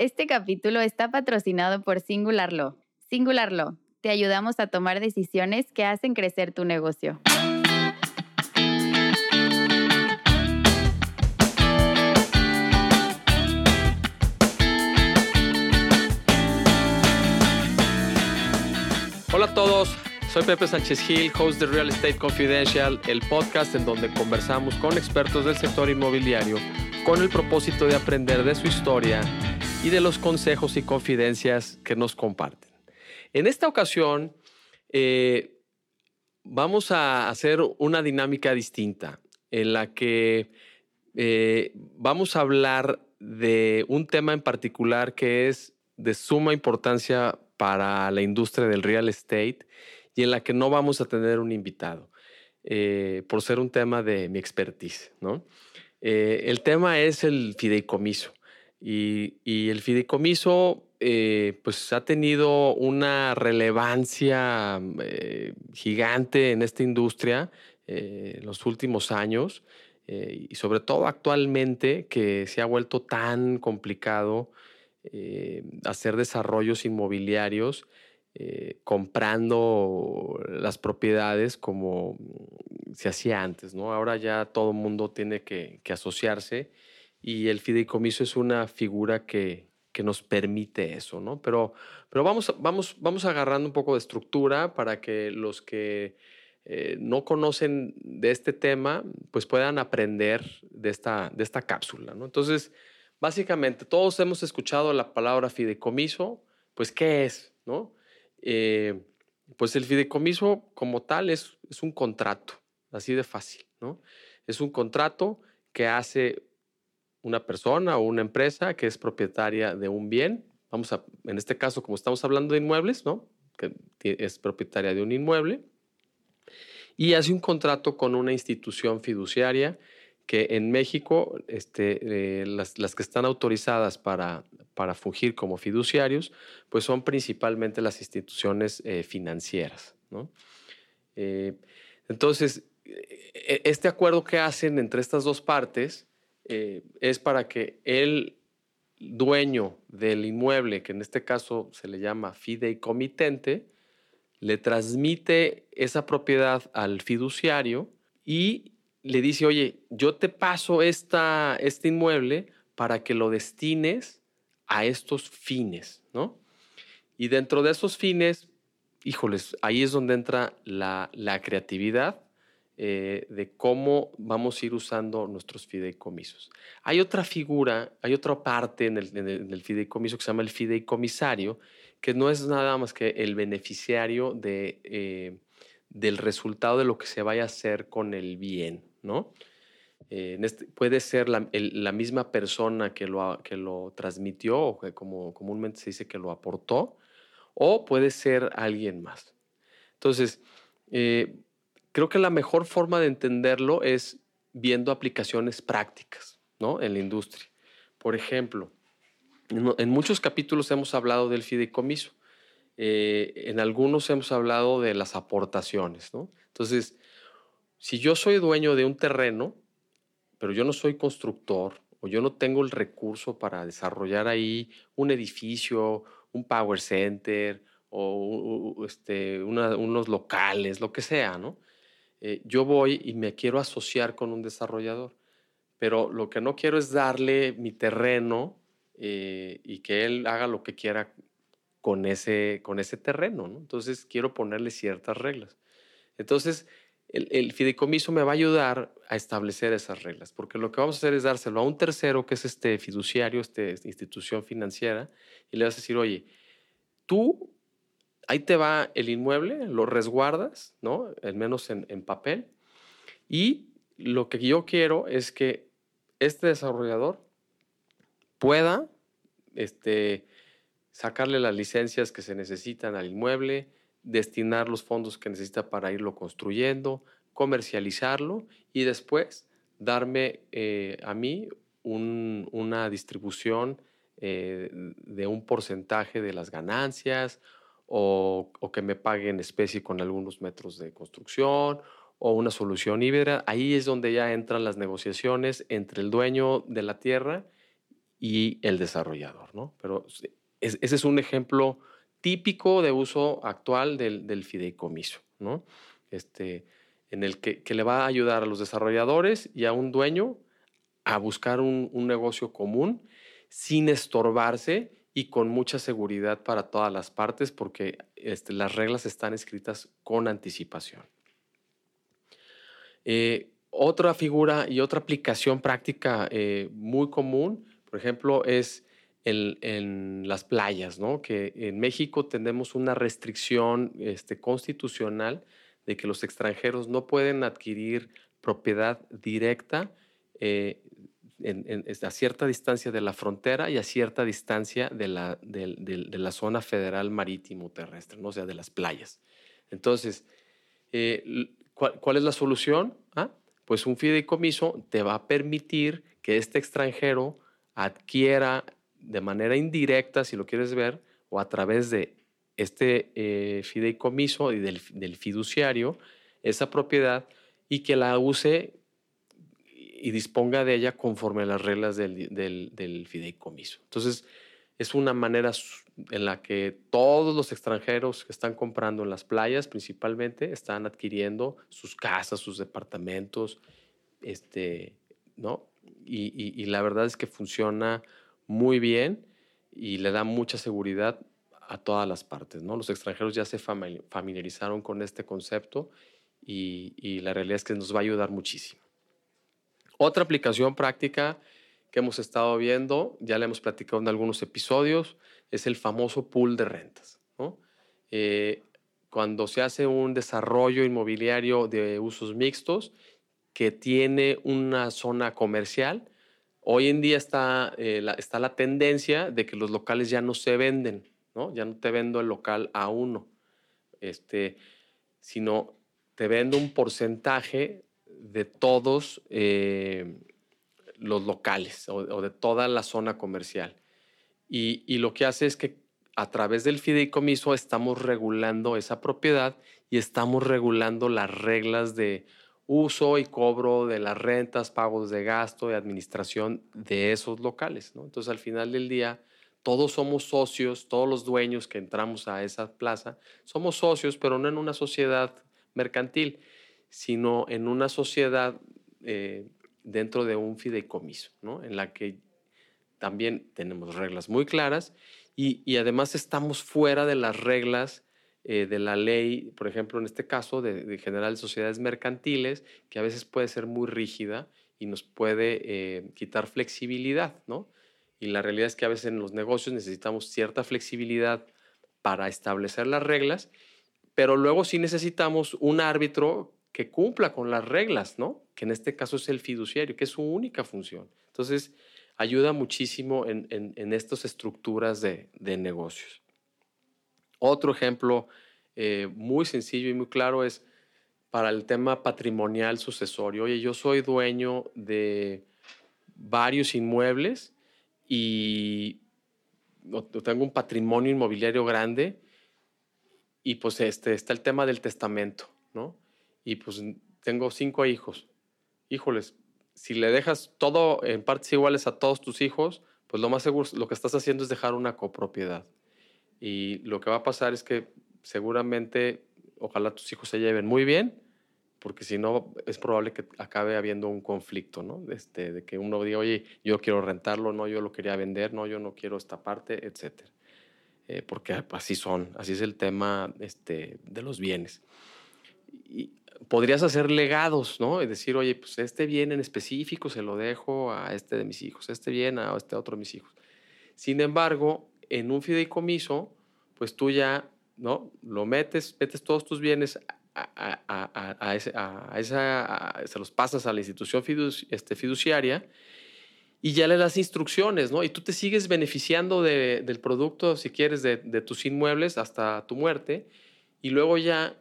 Este capítulo está patrocinado por Singular Law. Singular te ayudamos a tomar decisiones que hacen crecer tu negocio. Hola a todos, soy Pepe Sánchez Gil, host de Real Estate Confidential, el podcast en donde conversamos con expertos del sector inmobiliario con el propósito de aprender de su historia y de los consejos y confidencias que nos comparten. En esta ocasión eh, vamos a hacer una dinámica distinta en la que eh, vamos a hablar de un tema en particular que es de suma importancia para la industria del real estate y en la que no vamos a tener un invitado, eh, por ser un tema de mi expertise. ¿no? el tema es el fideicomiso. Y, el fideicomiso eh, pues ha tenido una relevancia eh, gigante en esta industria eh, en los últimos años y sobre todo actualmente que se ha vuelto tan complicado hacer desarrollos inmobiliarios comprando las propiedades como se hacía antes, ¿no? Ahora ya todo el mundo tiene que asociarse y el fideicomiso es una figura que, nos permite eso, ¿no? Pero, pero vamos, vamos, vamos agarrando un poco de estructura para que los que eh, no conocen de este tema, pues puedan aprender de esta, de esta cápsula, ¿no? Entonces, básicamente, todos hemos escuchado la palabra fideicomiso, pues, ¿qué es, no? Eh, pues el fideicomiso como tal es, es un contrato, así de fácil, ¿no? Es un contrato que hace una persona o una empresa que es propietaria de un bien, vamos a, en este caso, como estamos hablando de inmuebles, ¿no? Que es propietaria de un inmueble, y hace un contrato con una institución fiduciaria que en México, este, eh, las, que están autorizadas para, para fungir como fiduciarios, pues son principalmente las instituciones eh, financieras, ¿no? Eh, entonces, e, este acuerdo que hacen entre estas dos partes, eh, es para que el dueño del inmueble, que en este caso se le llama fideicomitente, le transmite esa propiedad al fiduciario y le dice, oye, yo te paso esta, este inmueble para que lo destines a estos fines, ¿no? Y dentro de esos fines, híjoles, ahí es donde entra la, la creatividad eh, de cómo vamos a ir usando nuestros fideicomisos. Hay otra figura, hay otra parte en el, fideicomiso que se llama el fideicomisario, que no es nada más que el beneficiario de, eh, del resultado de lo que se vaya a hacer con el bien, ¿no? Eh, este, puede ser la, misma persona que lo, que lo transmitió o que como comúnmente se dice que lo aportó, o puede ser alguien más. Entonces, creo que la mejor forma de entenderlo es viendo aplicaciones prácticas ¿no? en la industria. Por ejemplo, en muchos capítulos hemos hablado del fideicomiso. Eh, en algunos hemos hablado de las aportaciones. ¿no? Entonces, si yo soy dueño de un terreno, pero yo no soy constructor o yo no tengo el recurso para desarrollar ahí un edificio, un power center o este, unos locales, lo que sea, ¿no? Eh, yo voy y me quiero asociar con un desarrollador, pero lo que no quiero es darle mi terreno eh, y que él haga lo que quiera con ese, con ese terreno, Entonces quiero ponerle ciertas reglas. Entonces, el, fideicomiso me va a ayudar a establecer esas reglas, porque lo que vamos a hacer es dárselo a un tercero, que es este fiduciario, esta institución financiera, y le vas a decir, oye, tú ahí te va el inmueble, lo resguardas, ¿no? Al menos en, papel. Y lo que yo quiero es que este desarrollador pueda este, sacarle las licencias que se necesitan al inmueble, destinar los fondos que necesita para irlo construyendo, comercializarlo y después darme eh, a mí una distribución eh, de un porcentaje de las ganancias o, que me paguen en especie con algunos metros de construcción o una solución híbrida. Ahí es donde ya entran las negociaciones entre el dueño de la tierra y el desarrollador, ¿no? Pero ese es un ejemplo típico de uso actual del, fideicomiso, ¿no? Este, en el que, le va a ayudar a los desarrolladores y a un dueño a buscar un, negocio común sin estorbarse y con mucha seguridad para todas las partes porque este, las reglas están escritas con anticipación. Eh, otra figura y otra aplicación práctica eh, muy común, por ejemplo, es en, las playas, ¿no? Que en México tenemos una restricción este, constitucional de que los extranjeros no pueden adquirir propiedad directa eh, a cierta distancia de la frontera y a cierta distancia de la, de, la zona federal marítimo terrestre, ¿no? o sea, de las playas. Entonces, eh, ¿cuál, es la solución? ¿Ah? Pues un fideicomiso te va a permitir que este extranjero adquiera de manera indirecta, si lo quieres ver, o a través de este eh, fideicomiso y del, fiduciario, esa propiedad y que la use y disponga de ella conforme a las reglas del, fideicomiso. Entonces, es una manera en la que todos los extranjeros que están comprando en las playas principalmente están adquiriendo sus casas, sus departamentos, este, ¿no? y la verdad es que funciona muy bien y le da mucha seguridad a todas las partes. ¿no? Los extranjeros ya se familiarizaron con este concepto y, la realidad es que nos va a ayudar muchísimo. Otra aplicación práctica que hemos estado viendo, ya le hemos platicado en algunos episodios, es el famoso pool de rentas. Eh, cuando se hace un desarrollo inmobiliario de usos mixtos que tiene una zona comercial, Hoy en día está, eh, la, está la tendencia de que los locales ya no se venden. Ya no te vendo el local a uno, este, sino te vendo un porcentaje de todos eh, los locales o, de toda la zona comercial. Y, lo que hace es que a través del fideicomiso estamos regulando esa propiedad y estamos regulando las reglas de uso y cobro de las rentas, pagos de gasto y administración de esos locales. ¿no? Entonces, al final del día, todos somos socios, todos los dueños que entramos a esa plaza, somos socios, pero no en una sociedad mercantil, sino en una sociedad eh, dentro de un fideicomiso, ¿no? en la que también tenemos reglas muy claras y, y además estamos fuera de las reglas eh, de la ley, por ejemplo, en este caso de, general de sociedades mercantiles, que a veces puede ser muy rígida y nos puede eh, quitar flexibilidad, ¿no? Y la realidad es que a veces en los negocios necesitamos cierta flexibilidad para establecer las reglas, pero luego sí necesitamos un árbitro que cumpla con las reglas, ¿no? Que en este caso es el fiduciario, que es su única función. Entonces, ayuda muchísimo en, en, estas estructuras de, negocios. Otro ejemplo eh, muy sencillo y muy claro es para el tema patrimonial sucesorio. Oye, yo soy dueño de varios inmuebles y tengo un patrimonio inmobiliario grande y pues este, está el tema del testamento, ¿no? Y pues tengo cinco hijos. Híjoles, si le dejas todo en partes iguales a todos tus hijos, pues lo más seguro, lo que estás haciendo es dejar una copropiedad. Y lo que va a pasar es que seguramente, ojalá tus hijos se lleven muy bien, porque si no, es probable que acabe habiendo un conflicto, ¿no? Este, de que uno diga, oye, yo quiero rentarlo, no, yo lo quería vender, no, yo no quiero esta parte, etc. Eh, porque así son, así es el tema este, de los bienes. Y podrías hacer legados, ¿no? Es decir, oye, pues este bien en específico se lo dejo a este de mis hijos, este bien a este otro de mis hijos. Sin embargo, en un fideicomiso, pues tú ya, ¿no? Lo metes, metes todos tus bienes a, esa, se los pasas a la institución este, fiduciaria y ya le das instrucciones, ¿no? Y tú te sigues beneficiando del producto, si quieres, de, tus inmuebles hasta tu muerte, y luego ya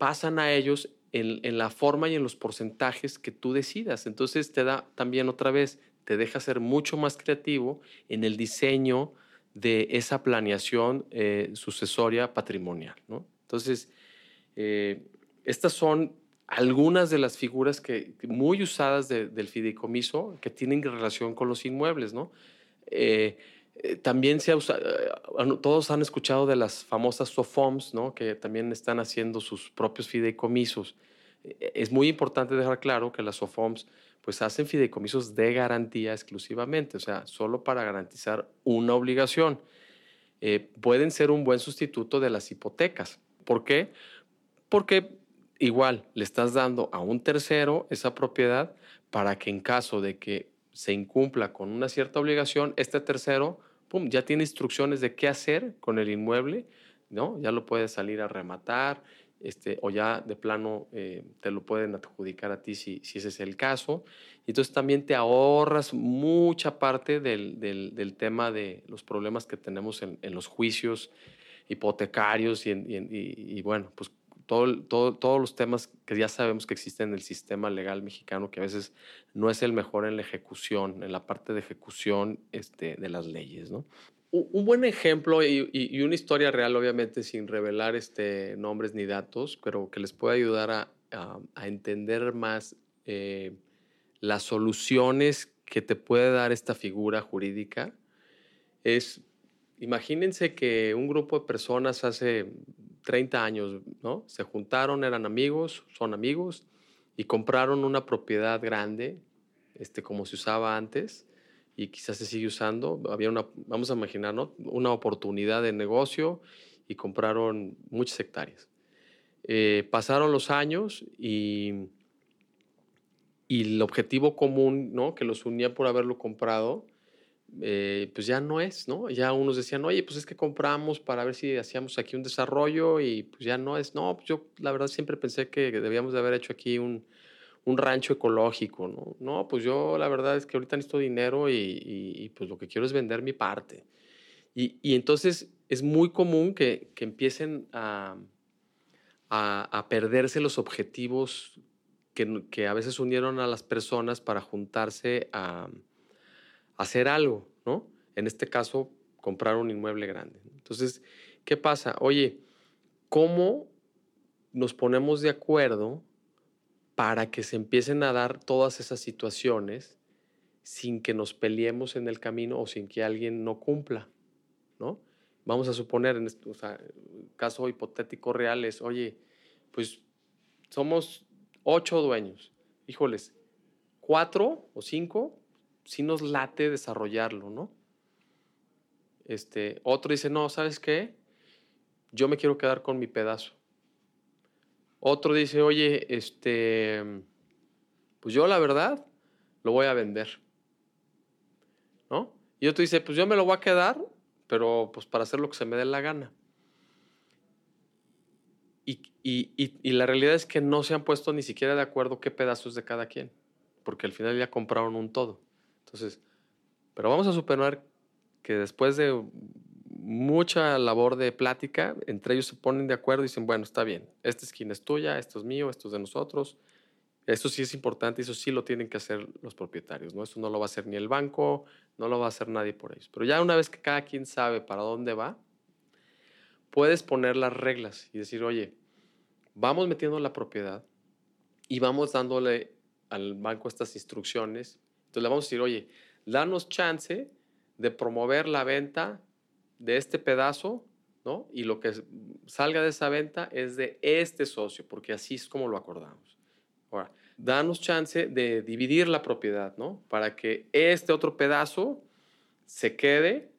pasan a ellos en, en, la forma y en los porcentajes que tú decidas. Entonces te da también otra vez, te deja ser mucho más creativo en el diseño de esa planeación eh, sucesoria patrimonial. ¿no? Entonces, eh, estas son algunas de las figuras que, muy usadas del fideicomiso que tienen relación con los inmuebles. ¿no? Eh, eh, también se usado, todos han escuchado de las famosas SOFOMs, ¿no? que también están haciendo sus propios fideicomisos. Es muy importante dejar claro que las SOFOMs pues hacen fideicomisos de garantía exclusivamente, o sea, solo para garantizar una obligación. pueden ser un buen sustituto de las hipotecas. ¿Por qué? Porque igual le estás dando a un tercero esa propiedad para que en caso de que se incumpla con una cierta obligación, este tercero, pum, ya tiene instrucciones de qué hacer con el inmueble, ¿no? Ya lo puede salir a rematar, este, o ya de plano eh, te lo pueden adjudicar a ti si, si, ese es el caso. Entonces también te ahorras mucha parte del, del, tema de los problemas que tenemos en, en los juicios hipotecarios y, y, y, bueno, pues todos los temas que ya sabemos que existen en el sistema legal mexicano, que a veces no es el mejor en la ejecución, en la parte de ejecución este, de las leyes. Un buen ejemplo y, una historia real, obviamente sin revelar este, nombres ni datos, pero que les puede ayudar a, a, entender más eh, las soluciones que te puede dar esta figura jurídica, es, imagínense que un grupo de personas hace 30 años, ¿no? Se juntaron, eran amigos, son amigos, y compraron una propiedad grande, este, como se usaba antes, y quizás se sigue usando. Había una, vamos a imaginar, ¿no? Una oportunidad de negocio y compraron muchas hectáreas. Eh, pasaron los años y, y el objetivo común, ¿no? Que los unía por haberlo comprado, eh, pues ya no es, ¿no? Ya unos decían, oye, pues es que compramos para ver si hacíamos aquí un desarrollo y pues ya no es, no, pues yo la verdad siempre pensé que debíamos de haber hecho aquí un, un rancho ecológico, ¿no? No, pues yo la verdad es que ahorita necesito dinero y, y, pues lo que quiero es vender mi parte. Y, y entonces es muy común que, que empiecen a, a, a, perderse los objetivos que, que a veces unieron a las personas para juntarse a hacer algo, ¿no? En este caso, comprar un inmueble grande. Entonces, ¿qué pasa? Oye, ¿cómo nos ponemos de acuerdo para que se empiecen a dar todas esas situaciones sin que nos peleemos en el camino o sin que alguien no cumpla, ¿no? Vamos a suponer, en este, caso hipotético real es, oye, pues somos ocho dueños, híjoles, cuatro o cinco sí nos late desarrollarlo, ¿no? Este, otro dice, no, ¿sabes qué? Yo me quiero quedar con mi pedazo. Otro dice, oye, este, pues yo la verdad lo voy a vender. ¿No? Y otro dice, pues yo me lo voy a quedar, pero pues para hacer lo que se me dé la gana. Y, y, y, la realidad es que no se han puesto ni siquiera de acuerdo qué pedazos de cada quien, porque al final ya compraron un todo. Entonces, pero vamos a suponer que después de mucha labor de plática, entre ellos se ponen de acuerdo y dicen, bueno, está bien, esta esquina es tuya, esto es mío, esto es de nosotros. Eso sí es importante, eso sí lo tienen que hacer los propietarios, ¿no? Eso no lo va a hacer ni el banco, no lo va a hacer nadie por ellos. Pero ya una vez que cada quien sabe para dónde va, puedes poner las reglas y decir, oye, vamos metiendo la propiedad y vamos dándole al banco estas instrucciones entonces le vamos a decir, oye, danos chance de promover la venta de este pedazo, ¿no? Y lo que salga de esa venta es de este socio, porque así es como lo acordamos. Ahora, danos chance de dividir la propiedad, ¿no? Para que este otro pedazo se quede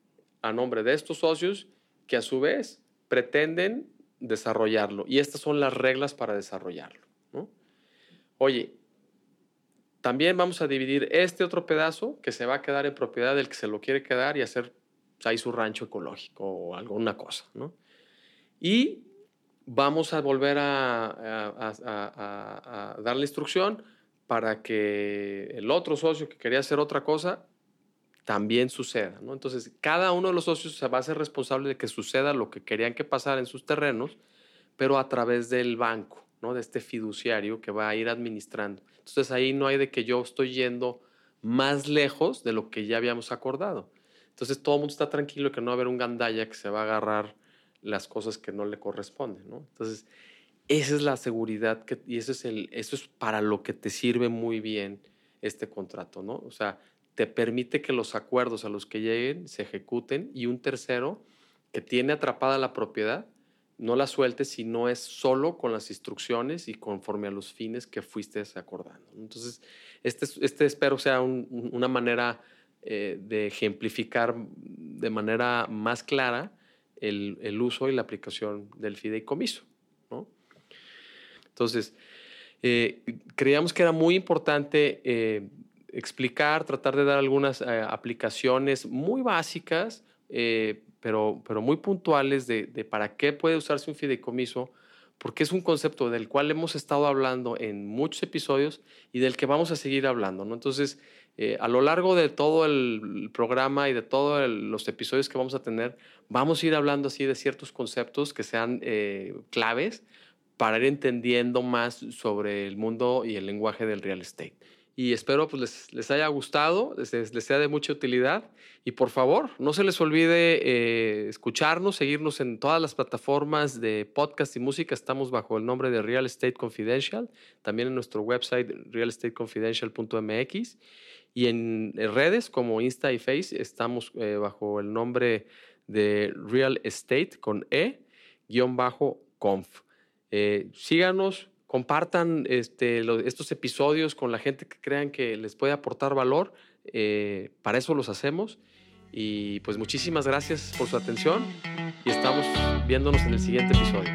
a nombre de estos socios que a su vez pretenden desarrollarlo. Y estas son las reglas para desarrollarlo, ¿no? Oye, también vamos a dividir este otro pedazo que se va a quedar en propiedad del que se lo quiere quedar y hacer ahí su rancho ecológico o alguna cosa, ¿no? Y vamos a volver a, a, a, dar la instrucción para que el otro socio que quería hacer otra cosa también suceda, ¿no? Entonces, cada uno de los socios se va a ser responsable de que suceda lo que querían que pasara en sus terrenos, pero a través del banco, De este fiduciario que va a ir administrando. Entonces ahí no hay de que yo estoy yendo más lejos de lo que ya habíamos acordado. Entonces todo el mundo está tranquilo que no va a haber un gandalla que se va a agarrar las cosas que no le corresponden, ¿no? Entonces, esa es la seguridad y eso es, el, eso es para lo que te sirve muy bien este contrato, ¿no? O sea, te permite que los acuerdos a los que lleguen se ejecuten y un tercero que tiene atrapada la propiedad no la sueltes si no es solo con las instrucciones y conforme a los fines que fuiste acordando. Entonces, este, este espero sea una manera eh, de ejemplificar de manera más clara el, uso y la aplicación del fideicomiso. Entonces, eh, creíamos que era muy importante eh, explicar, tratar de dar algunas aplicaciones muy básicas, pero, pero muy puntuales de, para qué puede usarse un fideicomiso, porque es un concepto del cual hemos estado hablando en muchos episodios y del que vamos a seguir hablando. ¿no? Entonces, eh, a lo largo de todo el programa y de todos los episodios que vamos a tener, vamos a ir hablando así de ciertos conceptos que sean eh, claves para ir entendiendo más sobre el mundo y el lenguaje del real estate y espero pues les, haya gustado, les, les, sea de mucha utilidad. Y por favor no se les olvide eh, escucharnos, seguirnos en todas las plataformas de podcast y música, estamos bajo el nombre de Real Estate Confidential, también en nuestro website realestateconfidential.mx y en, redes como Insta y Face estamos eh, bajo el nombre de Real Estate con E guion bajo conf. Eh, síganos, compartan este, estos episodios con la gente que crean que les puede aportar valor. Eh, para eso los hacemos. Y pues muchísimas gracias por su atención y estamos viéndonos en el siguiente episodio.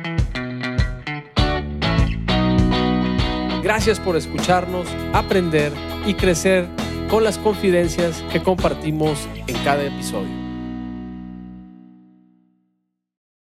Gracias por escucharnos, aprender y crecer con las confidencias que compartimos en cada episodio.